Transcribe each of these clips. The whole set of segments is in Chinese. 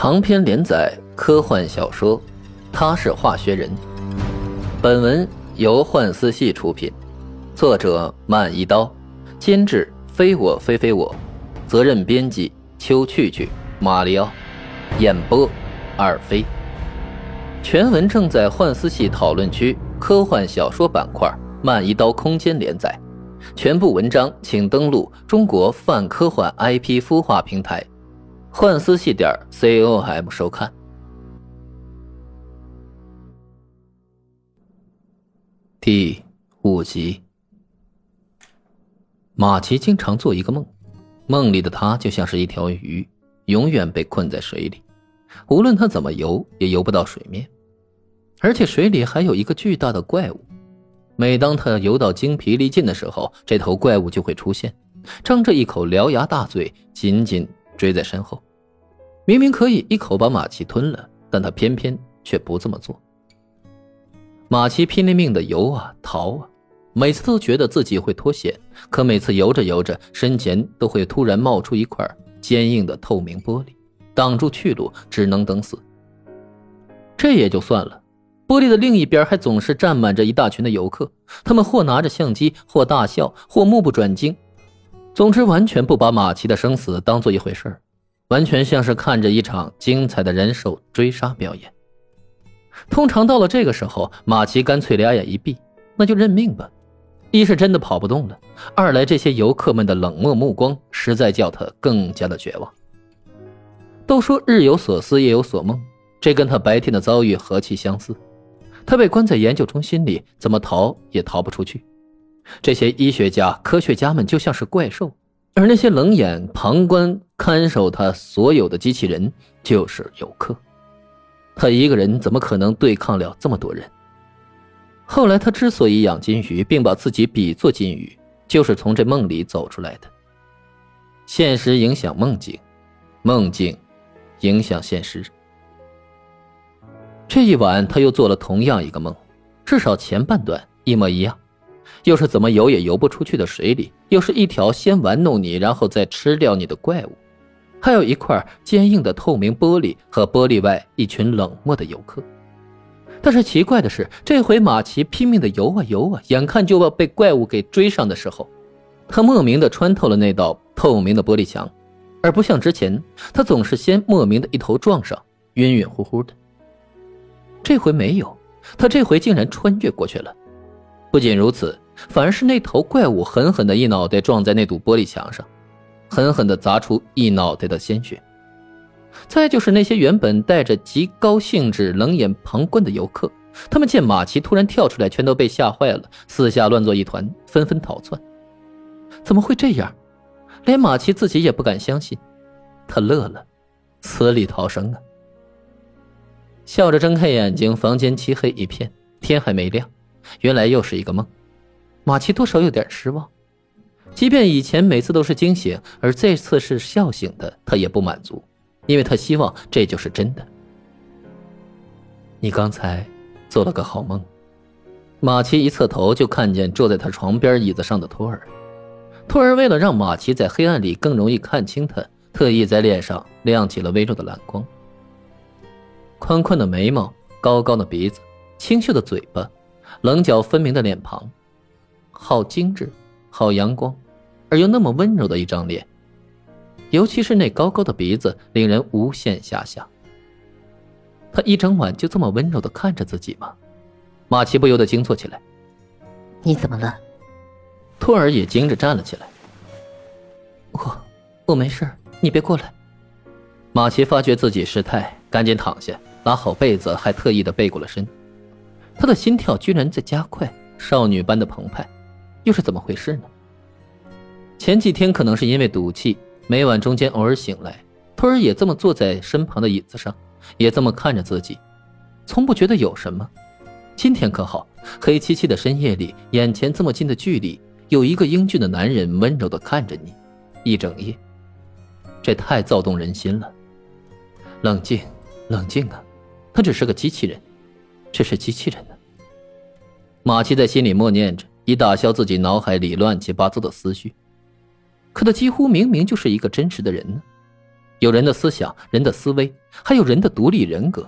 长篇连载科幻小说《他是化学人》，本文由幻思系出品，作者慢一刀，监制非我非非我，责任编辑秋去去、马里奥，演播二飞。全文正在幻思系讨论区科幻小说板块慢一刀空间连载，全部文章请登录中国泛科幻 IP 孵化平台。幻思系点 com 收看。第五集，马奇经常做一个梦，梦里的他就像是一条鱼，永远被困在水里，无论他怎么游，也游不到水面。而且水里还有一个巨大的怪物，每当他游到精疲力尽的时候，这头怪物就会出现，张着一口獠牙大嘴，紧紧追在身后。明明可以一口把马奇吞了，但他偏偏却不这么做。马奇拼了命的游啊逃啊，每次都觉得自己会脱险，可每次游着游着，身前都会突然冒出一块坚硬的透明玻璃，挡住去路，只能等死。这也就算了，玻璃的另一边还总是站满着一大群的游客，他们或拿着相机，或大笑，或目不转睛，总之完全不把马奇的生死当做一回事。完全像是看着一场精彩的人兽追杀表演。通常到了这个时候，马奇干脆俩眼一闭，那就认命吧。一是真的跑不动了，二来这些游客们的冷漠目光实在叫他更加的绝望。都说日有所思，夜有所梦，这跟他白天的遭遇何其相似。他被关在研究中心里，怎么逃也逃不出去。这些医学家、科学家们就像是怪兽。而那些冷眼旁观、看守他所有的机器人，就是游客。他一个人怎么可能对抗了这么多人？后来他之所以养金鱼，并把自己比作金鱼，就是从这梦里走出来的。现实影响梦境，梦境影响现实。这一晚，他又做了同样一个梦，至少前半段一模一样。又是怎么游也游不出去的水里，又是一条先玩弄你，然后再吃掉你的怪物，还有一块坚硬的透明玻璃和玻璃外一群冷漠的游客。但是奇怪的是，这回马奇拼命的游啊游啊，眼看就要被怪物给追上的时候，他莫名的穿透了那道透明的玻璃墙，而不像之前，他总是先莫名的一头撞上，晕晕乎乎的。这回没有，他这回竟然穿越过去了。不仅如此。反而是那头怪物狠狠的一脑袋撞在那堵玻璃墙上，狠狠的砸出一脑袋的鲜血。再就是那些原本带着极高兴致冷眼旁观的游客，他们见马奇突然跳出来，全都被吓坏了，四下乱作一团，纷纷逃窜。怎么会这样？连马奇自己也不敢相信。他乐了，死里逃生啊！笑着睁开眼睛，房间漆黑一片，天还没亮，原来又是一个梦。马奇多少有点失望，即便以前每次都是惊醒，而这次是笑醒的，他也不满足，因为他希望这就是真的。你刚才做了个好梦。马奇一侧头就看见坐在他床边椅子上的托尔。托尔为了让马奇在黑暗里更容易看清他，特意在脸上亮起了微弱的蓝光。宽宽的眉毛，高高的鼻子，清秀的嘴巴，棱角分明的脸庞。好精致，好阳光，而又那么温柔的一张脸，尤其是那高高的鼻子，令人无限遐想。他一整晚就这么温柔的看着自己吗？马奇不由得惊坐起来。你怎么了？托尔也惊着站了起来。我，我没事，你别过来。马奇发觉自己失态，赶紧躺下，拉好被子，还特意的背过了身。他的心跳居然在加快，少女般的澎湃。又是怎么回事呢？前几天可能是因为赌气，每晚中间偶尔醒来，托尔也这么坐在身旁的椅子上，也这么看着自己，从不觉得有什么。今天可好，黑漆漆的深夜里，眼前这么近的距离，有一个英俊的男人温柔的看着你，一整夜，这太躁动人心了。冷静，冷静啊，他只是个机器人，这是机器人呢。马奇在心里默念着。以打消自己脑海里乱七八糟的思绪，可他几乎明明就是一个真实的人呢，有人的思想、人的思维，还有人的独立人格。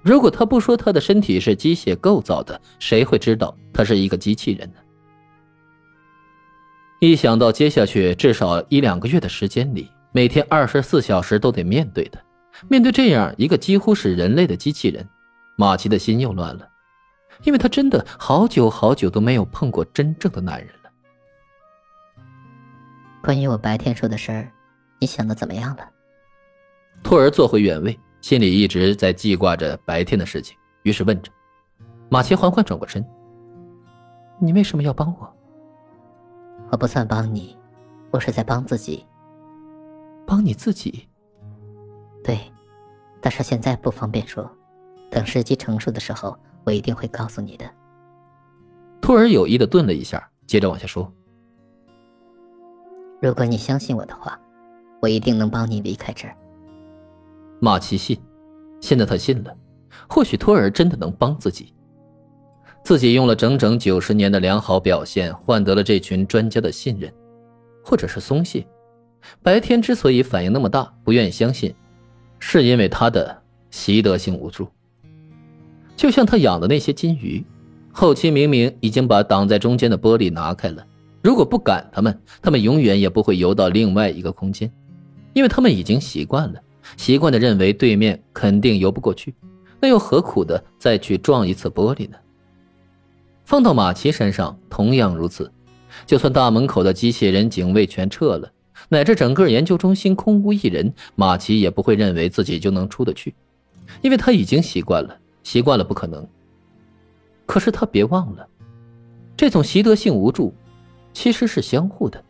如果他不说他的身体是机械构造的，谁会知道他是一个机器人呢？一想到接下去至少一两个月的时间里，每天二十四小时都得面对的，面对这样一个几乎是人类的机器人，马奇的心又乱了，因为他真的好久好久都没有碰过真正的男人了。关于我白天说的事儿，你想的怎么样了？托儿坐回原位。心里一直在记挂着白天的事情，于是问着：“马奇，缓缓转过身，你为什么要帮我？我不算帮你，我是在帮自己。帮你自己？对，但是现在不方便说，等时机成熟的时候，我一定会告诉你的。”托尔有意的顿了一下，接着往下说：“如果你相信我的话，我一定能帮你离开这儿。”马奇信，现在他信了，或许托尔真的能帮自己。自己用了整整九十年的良好表现，换得了这群专家的信任，或者是松懈。白天之所以反应那么大，不愿意相信，是因为他的习得性无助。就像他养的那些金鱼，后期明明已经把挡在中间的玻璃拿开了，如果不赶他们，他们永远也不会游到另外一个空间，因为他们已经习惯了。习惯的认为对面肯定游不过去，那又何苦的再去撞一次玻璃呢？放到马奇身上同样如此，就算大门口的机器人警卫全撤了，乃至整个研究中心空无一人，马奇也不会认为自己就能出得去，因为他已经习惯了，习惯了不可能。可是他别忘了，这种习得性无助，其实是相互的。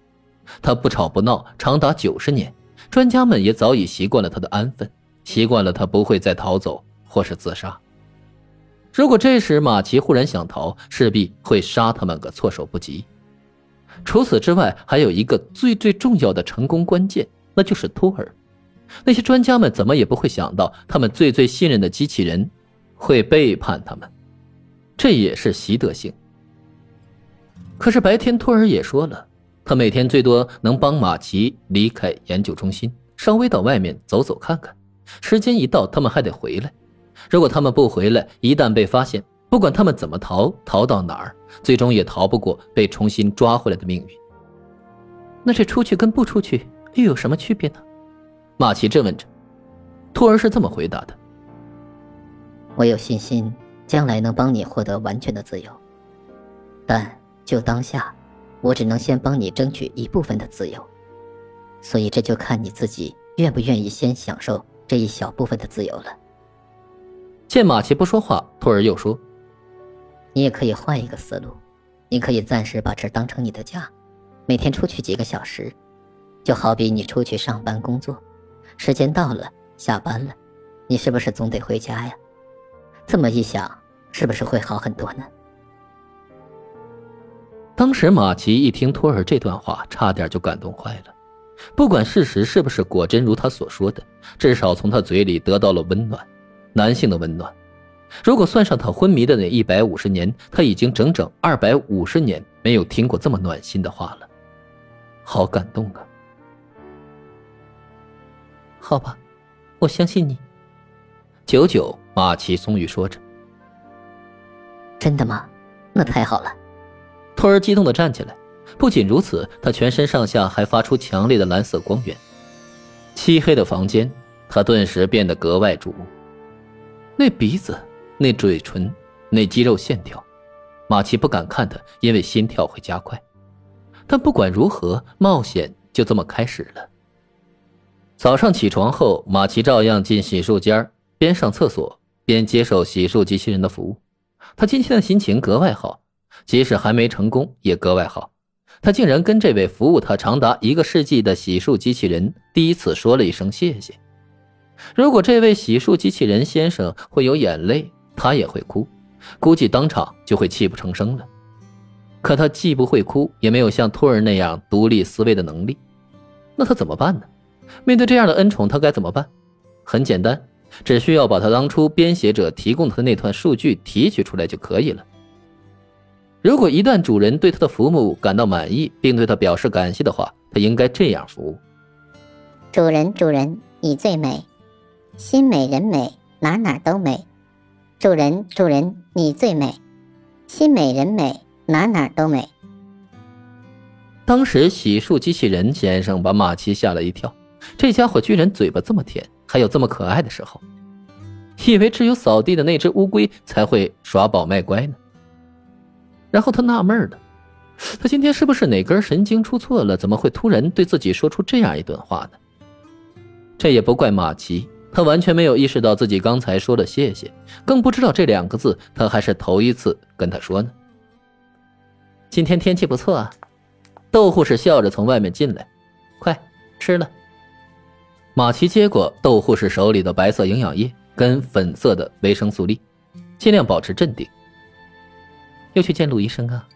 他不吵不闹，长达九十年。专家们也早已习惯了他的安分，习惯了他不会再逃走或是自杀。如果这时马奇忽然想逃，势必会杀他们个措手不及。除此之外，还有一个最最重要的成功关键，那就是托尔。那些专家们怎么也不会想到，他们最最信任的机器人会背叛他们，这也是习得性。可是白天托尔也说了。他每天最多能帮马奇离开研究中心，稍微到外面走走看看。时间一到，他们还得回来。如果他们不回来，一旦被发现，不管他们怎么逃，逃到哪儿，最终也逃不过被重新抓回来的命运。那这出去跟不出去又有什么区别呢？马奇质问着。托儿是这么回答的：“我有信心，将来能帮你获得完全的自由，但就当下。”我只能先帮你争取一部分的自由，所以这就看你自己愿不愿意先享受这一小部分的自由了。见马奇不说话，托尔又说：“你也可以换一个思路，你可以暂时把这当成你的家，每天出去几个小时，就好比你出去上班工作，时间到了下班了，你是不是总得回家呀？这么一想，是不是会好很多呢？”当时马奇一听托尔这段话，差点就感动坏了。不管事实是不是果真如他所说的，至少从他嘴里得到了温暖，男性的温暖。如果算上他昏迷的那一百五十年，他已经整整二百五十年没有听过这么暖心的话了。好感动啊！好吧，我相信你。久久，马奇松语说着：“真的吗？那太好了。”托儿激动地站起来，不仅如此，他全身上下还发出强烈的蓝色光源。漆黑的房间，他顿时变得格外瞩目。那鼻子，那嘴唇，那肌肉线条，马奇不敢看他，因为心跳会加快。但不管如何，冒险就这么开始了。早上起床后，马奇照样进洗漱间，边上厕所边接受洗漱机器人的服务。他今天的心情格外好。即使还没成功，也格外好。他竟然跟这位服务他长达一个世纪的洗漱机器人第一次说了一声谢谢。如果这位洗漱机器人先生会有眼泪，他也会哭，估计当场就会泣不成声了。可他既不会哭，也没有像托儿那样独立思维的能力，那他怎么办呢？面对这样的恩宠，他该怎么办？很简单，只需要把他当初编写者提供的那段数据提取出来就可以了。如果一旦主人对他的服务感到满意，并对他表示感谢的话，他应该这样服务：主人，主人，你最美。心美人美，哪哪都美。主人，主人，你最美。心美人美，哪哪都美。当时洗漱机器人先生把马奇吓了一跳，这家伙居然嘴巴这么甜，还有这么可爱的时候，以为只有扫地的那只乌龟才会耍宝卖乖呢。然后他纳闷了，他今天是不是哪根神经出错了？怎么会突然对自己说出这样一段话呢？这也不怪马奇。他完全没有意识到自己刚才说了谢谢，更不知道这两个字他还是头一次跟他说呢。今天天气不错啊，豆护士笑着从外面进来，快吃了。马奇接过窦护士手里的白色营养液跟粉色的维生素粒，尽量保持镇定。又去见陆医生啊？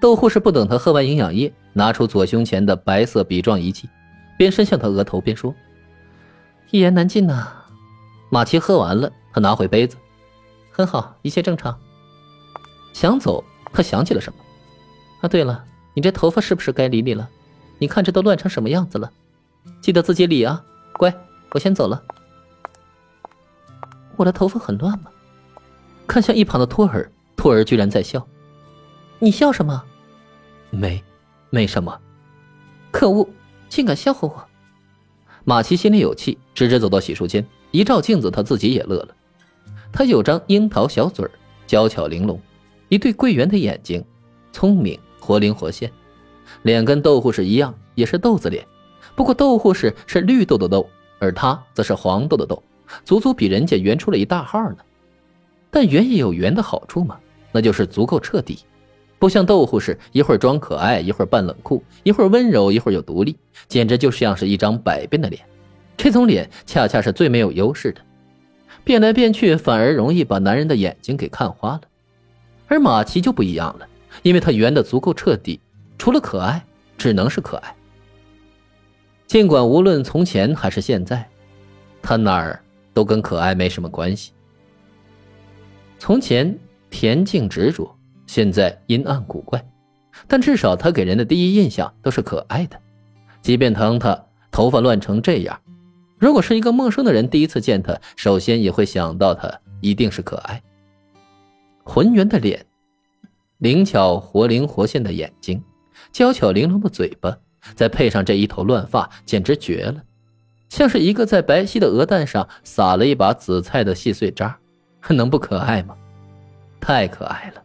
窦护士不等他喝完营养液，拿出左胸前的白色笔状仪器，边伸向他额头边说。一言难尽呐，马奇喝完了，他拿回杯子，很好，一切正常。想走，他想起了什么？啊，对了，你这头发是不是该理理了？你看这都乱成什么样子了，记得自己理啊。乖，我先走了。我的头发很乱吗？看向一旁的托儿，托儿居然在笑。你笑什么？没，没什么。可恶，竟敢笑话我！马奇心里有气，直直走到洗漱间，一照镜子，他自己也乐了。他有张樱桃小嘴儿，娇巧玲珑，一对桂圆的眼睛，聪明活灵活现，脸跟豆护士一样，也是豆子脸。不过豆护士是绿豆的豆，而他则是黄豆的豆，足足比人家圆出了一大号呢。但圆也有圆的好处嘛，那就是足够彻底。不像豆护士，一会儿装可爱，一会儿扮冷酷，一会儿温柔，一会儿又独立，简直就像是一张百变的脸。这种脸恰恰是最没有优势的，变来变去反而容易把男人的眼睛给看花了。而马奇就不一样了，因为他圆的足够彻底，除了可爱，只能是可爱。尽管无论从前还是现在，他哪儿都跟可爱没什么关系。从前恬静执着。现在阴暗古怪，但至少他给人的第一印象都是可爱的。即便当他头发乱成这样，如果是一个陌生的人第一次见他，首先也会想到他一定是可爱。浑圆的脸，灵巧活灵活现的眼睛，娇巧玲珑的嘴巴，再配上这一头乱发，简直绝了，像是一个在白皙的鹅蛋上撒了一把紫菜的细碎渣，能不可爱吗？太可爱了。